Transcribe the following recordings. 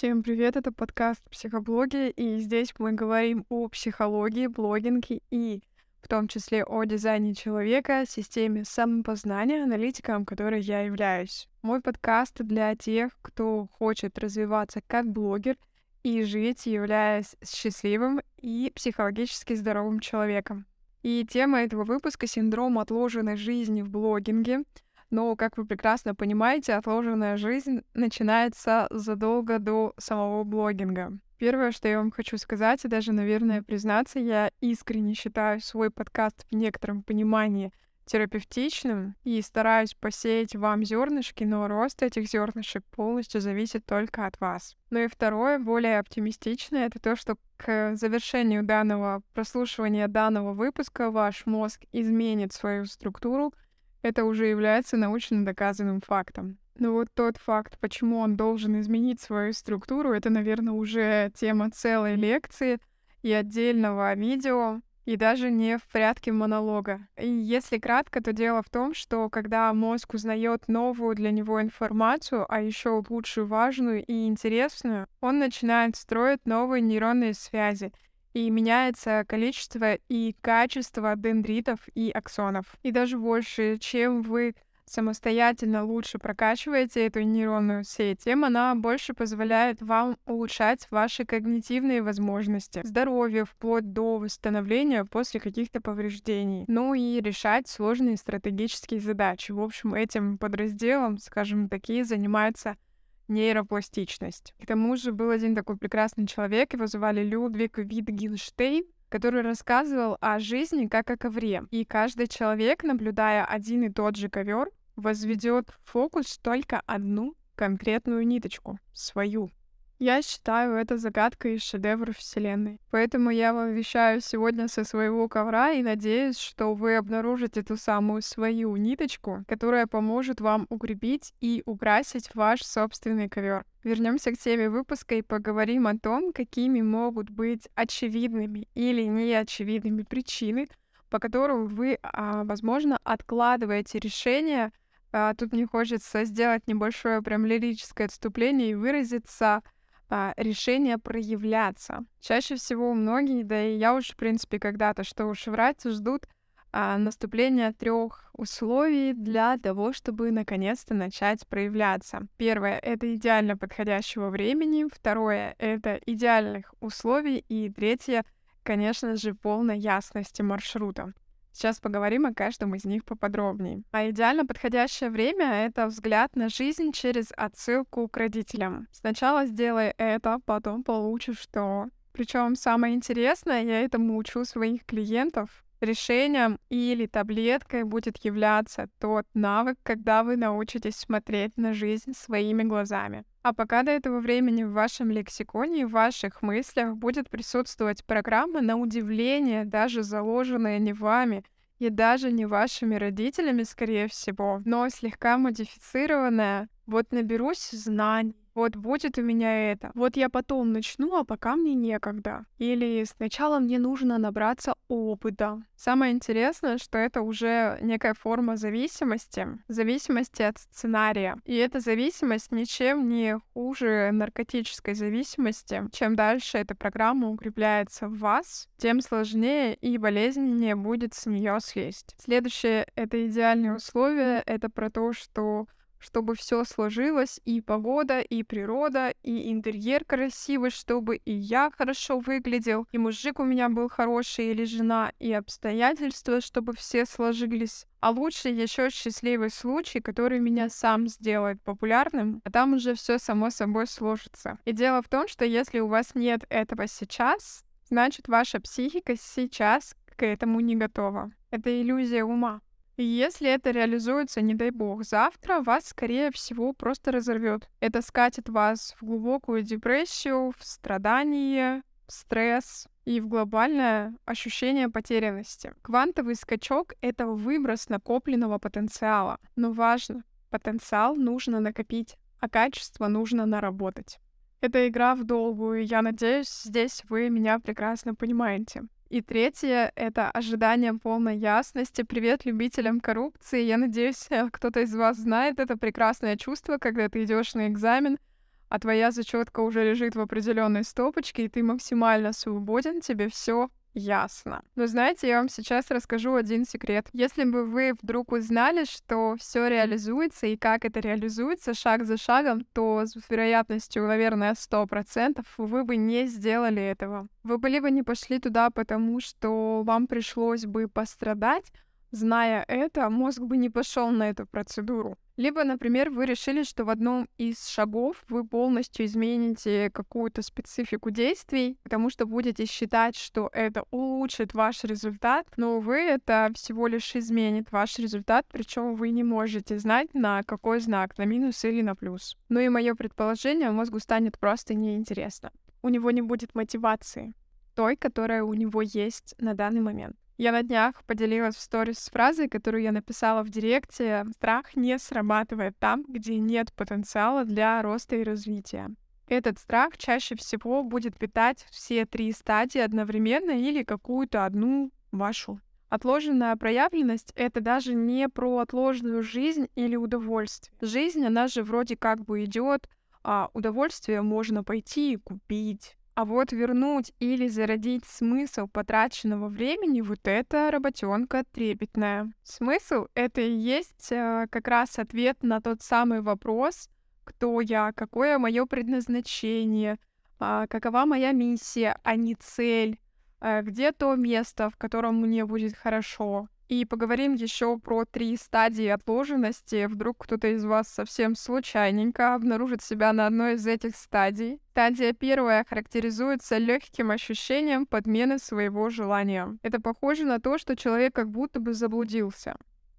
Всем привет, это подкаст «Психоблоги», и здесь мы говорим о психологии, блогинге и в том числе о дизайне человека, системе самопознания, аналитиком, которой я являюсь. Мой подкаст для тех, кто хочет развиваться как блогер и жить, являясь счастливым и психологически здоровым человеком. И тема этого выпуска — синдром отложенной жизни в блогинге. Но, как вы прекрасно понимаете, отложенная жизнь начинается задолго до самого блогинга. Первое, что я вам хочу сказать, и даже, наверное, признаться, я искренне считаю свой подкаст в некотором понимании терапевтичным и стараюсь посеять вам зернышки, но рост этих зернышек полностью зависит только от вас. Ну и второе, более оптимистичное, это то, что к завершению данного прослушивания данного выпуска ваш мозг изменит свою структуру. Это уже является научно доказанным фактом. Но вот тот факт, почему он должен изменить свою структуру, это, наверное, уже тема целой лекции и отдельного видео, и даже не в порядке монолога. И если кратко, то дело в том, что когда мозг узнает новую для него информацию, а еще лучше важную и интересную, он начинает строить новые нейронные связи, и меняется количество и качество дендритов и аксонов. И даже больше, чем вы самостоятельно лучше прокачиваете эту нейронную сеть, тем она больше позволяет вам улучшать ваши когнитивные возможности, здоровье вплоть до восстановления после каких-то повреждений, ну и решать сложные стратегические задачи. В общем, этим подразделом, скажем, такие занимаются нейропластичность. К тому же был один такой прекрасный человек, его звали Людвиг Витгенштейн, который рассказывал о жизни как о ковре. И каждый человек, наблюдая один и тот же ковер, возведет в фокус только одну конкретную ниточку, свою. Я считаю это загадкой и шедевр Вселенной. Поэтому я вам вещаю сегодня со своего ковра и надеюсь, что вы обнаружите ту самую свою ниточку, которая поможет вам укрепить и украсить ваш собственный ковер. Вернемся к теме выпуска и поговорим о том, какими могут быть очевидными или неочевидными причины, по которым вы, а, возможно, откладываете решение а, тут мне хочется сделать небольшое прям лирическое отступление и выразиться а, решение проявляться. Чаще всего многие, да и я уж, в принципе, когда-то, что уж врать, ждут а, наступления трех условий для того, чтобы наконец-то начать проявляться. Первое — это идеально подходящего времени, второе — это идеальных условий, и третье — конечно же, полной ясности маршрута. Сейчас поговорим о каждом из них поподробнее. А идеально подходящее время — это взгляд на жизнь через отсылку к родителям. Сначала сделай это, потом получишь то. Причем самое интересное, я этому учу своих клиентов. Решением или таблеткой будет являться тот навык, когда вы научитесь смотреть на жизнь своими глазами. А пока до этого времени в вашем лексиконе и в ваших мыслях будет присутствовать программа на удивление, даже заложенная не вами, и даже не вашими родителями, скорее всего, но слегка модифицированная. Вот наберусь знаний, вот будет у меня это, вот я потом начну, а пока мне некогда. Или сначала мне нужно набраться опыта. Самое интересное, что это уже некая форма зависимости, зависимости от сценария. И эта зависимость ничем не хуже наркотической зависимости. Чем дальше эта программа укрепляется в вас, тем сложнее и болезненнее будет с нее слезть. Следующее — это идеальные условия. Это про то, что чтобы все сложилось, и погода, и природа, и интерьер красивый, чтобы и я хорошо выглядел, и мужик у меня был хороший, или жена, и обстоятельства, чтобы все сложились. А лучше еще счастливый случай, который меня сам сделает популярным, а там уже все само собой сложится. И дело в том, что если у вас нет этого сейчас, значит ваша психика сейчас к этому не готова. Это иллюзия ума. И если это реализуется, не дай бог, завтра вас, скорее всего, просто разорвет. Это скатит вас в глубокую депрессию, в страдание, в стресс и в глобальное ощущение потерянности. Квантовый скачок — это выброс накопленного потенциала. Но важно, потенциал нужно накопить, а качество нужно наработать. Это игра в долгую, я надеюсь, здесь вы меня прекрасно понимаете. И третье — это ожидание полной ясности. Привет любителям коррупции. Я надеюсь, кто-то из вас знает это прекрасное чувство, когда ты идешь на экзамен, а твоя зачетка уже лежит в определенной стопочке, и ты максимально свободен, тебе все ясно. Но знаете, я вам сейчас расскажу один секрет. Если бы вы вдруг узнали, что все реализуется и как это реализуется шаг за шагом, то с вероятностью, наверное, 100% вы бы не сделали этого. Вы бы либо не пошли туда, потому что вам пришлось бы пострадать, Зная это, мозг бы не пошел на эту процедуру. Либо, например, вы решили, что в одном из шагов вы полностью измените какую-то специфику действий, потому что будете считать, что это улучшит ваш результат, но, увы, это всего лишь изменит ваш результат, причем вы не можете знать, на какой знак, на минус или на плюс. Ну и мое предположение, мозгу станет просто неинтересно. У него не будет мотивации, той, которая у него есть на данный момент. Я на днях поделилась в сторис с фразой, которую я написала в директе. Страх не срабатывает там, где нет потенциала для роста и развития. Этот страх чаще всего будет питать все три стадии одновременно или какую-то одну вашу. Отложенная проявленность — это даже не про отложенную жизнь или удовольствие. Жизнь, она же вроде как бы идет, а удовольствие можно пойти и купить. А вот вернуть или зародить смысл потраченного времени, вот это работенка трепетная. Смысл — это и есть э, как раз ответ на тот самый вопрос, кто я, какое мое предназначение, э, какова моя миссия, а не цель, э, где то место, в котором мне будет хорошо. И поговорим еще про три стадии отложенности. Вдруг кто-то из вас совсем случайненько обнаружит себя на одной из этих стадий. Стадия первая характеризуется легким ощущением подмены своего желания. Это похоже на то, что человек как будто бы заблудился.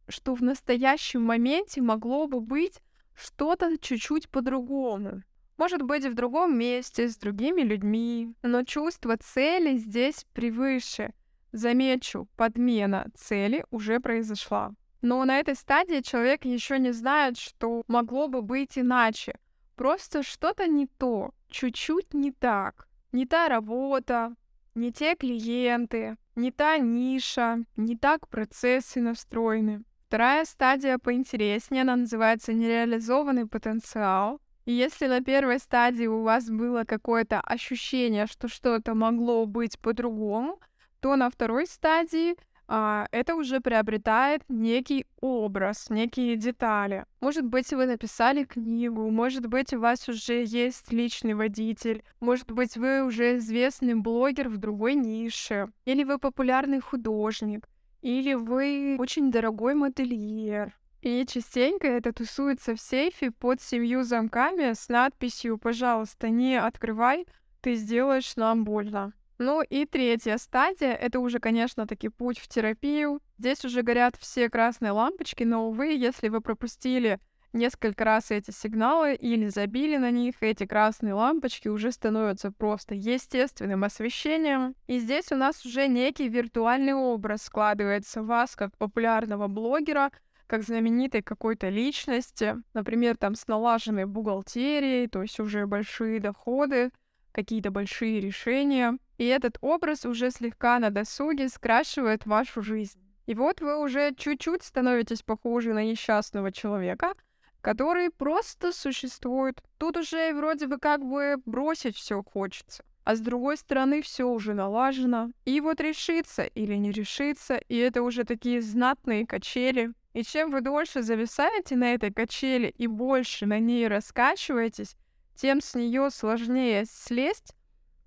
Что в настоящем моменте могло бы быть что-то чуть-чуть по-другому. Может быть, в другом месте, с другими людьми. Но чувство цели здесь превыше — Замечу, подмена цели уже произошла. Но на этой стадии человек еще не знает, что могло бы быть иначе. Просто что-то не то, чуть-чуть не так. Не та работа, не те клиенты, не та ниша, не так процессы настроены. Вторая стадия поинтереснее, она называется нереализованный потенциал. И если на первой стадии у вас было какое-то ощущение, что что-то могло быть по-другому, то на второй стадии а, это уже приобретает некий образ, некие детали. Может быть, вы написали книгу, может быть, у вас уже есть личный водитель, может быть, вы уже известный блогер в другой нише, или вы популярный художник, или вы очень дорогой модельер. И частенько это тусуется в сейфе под семью замками с надписью «Пожалуйста, не открывай, ты сделаешь нам больно». Ну и третья стадия — это уже, конечно, таки путь в терапию. Здесь уже горят все красные лампочки, но, увы, если вы пропустили несколько раз эти сигналы или забили на них, эти красные лампочки уже становятся просто естественным освещением. И здесь у нас уже некий виртуальный образ складывается вас как популярного блогера, как знаменитой какой-то личности, например, там с налаженной бухгалтерией, то есть уже большие доходы, какие-то большие решения. И этот образ уже слегка на досуге скрашивает вашу жизнь. И вот вы уже чуть-чуть становитесь похожи на несчастного человека, который просто существует. Тут уже вроде бы как бы бросить все хочется. А с другой стороны, все уже налажено. И вот решиться или не решиться, и это уже такие знатные качели. И чем вы дольше зависаете на этой качели и больше на ней раскачиваетесь, тем с нее сложнее слезть,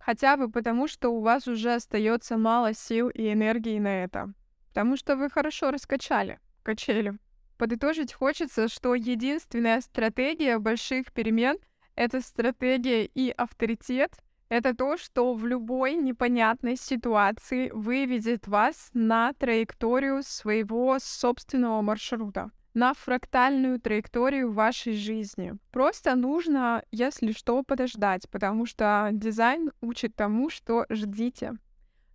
хотя бы потому, что у вас уже остается мало сил и энергии на это. Потому что вы хорошо раскачали качели. Подытожить хочется, что единственная стратегия больших перемен — это стратегия и авторитет. Это то, что в любой непонятной ситуации выведет вас на траекторию своего собственного маршрута на фрактальную траекторию вашей жизни. Просто нужно, если что, подождать, потому что дизайн учит тому, что ждите.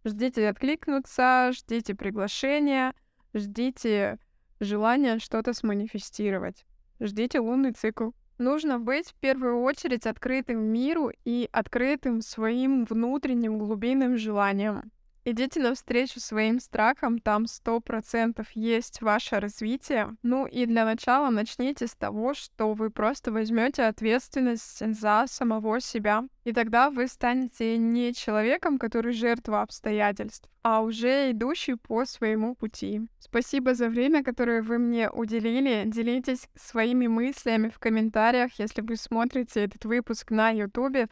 Ждите откликнуться, ждите приглашения, ждите желания что-то сманифестировать. Ждите лунный цикл. Нужно быть в первую очередь открытым миру и открытым своим внутренним глубинным желаниям. Идите навстречу своим страхам, там сто процентов есть ваше развитие. Ну и для начала начните с того, что вы просто возьмете ответственность за самого себя. И тогда вы станете не человеком, который жертва обстоятельств, а уже идущий по своему пути. Спасибо за время, которое вы мне уделили. Делитесь своими мыслями в комментариях, если вы смотрите этот выпуск на YouTube.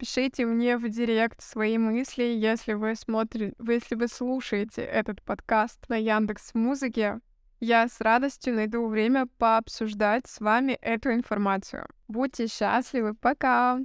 Пишите мне в директ свои мысли, если вы смотрите, если вы слушаете этот подкаст на Яндекс Музыке. Я с радостью найду время пообсуждать с вами эту информацию. Будьте счастливы, пока!